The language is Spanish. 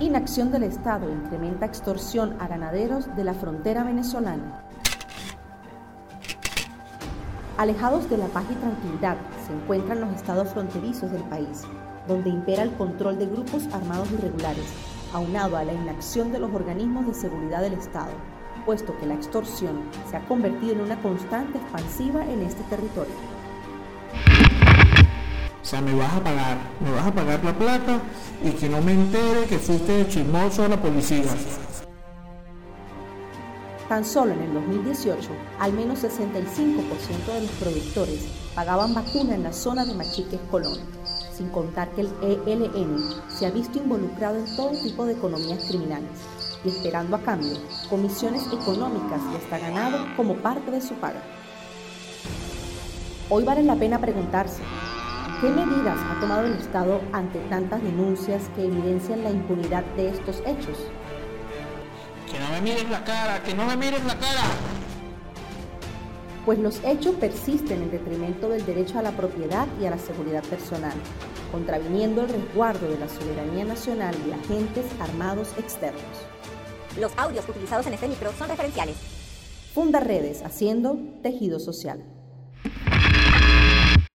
Inacción del Estado incrementa extorsión a ganaderos de la frontera venezolana. Alejados de la paz y tranquilidad se encuentran los estados fronterizos del país, donde impera el control de grupos armados irregulares, aunado a la inacción de los organismos de seguridad del Estado, puesto que la extorsión se ha convertido en una constante expansiva en este territorio. O sea, me vas a pagar, me vas a pagar la plata y que no me entere que fuiste chismoso a la policía. Tan solo en el 2018, al menos 65% de los productores pagaban vacuna en la zona de Machiques Colón, sin contar que el ELN se ha visto involucrado en todo tipo de economías criminales y esperando a cambio comisiones económicas y hasta ganado como parte de su paga. Hoy vale la pena preguntarse, ¿qué medidas ha tomado el Estado ante tantas denuncias que evidencian la impunidad de estos hechos? Que no me mires la cara, que no me mires la cara. Pues los hechos persisten en detrimento del derecho a la propiedad y a la seguridad personal, contraviniendo el resguardo de la soberanía nacional y agentes armados externos. Los audios utilizados en este micro son referenciales. Funda redes haciendo tejido social.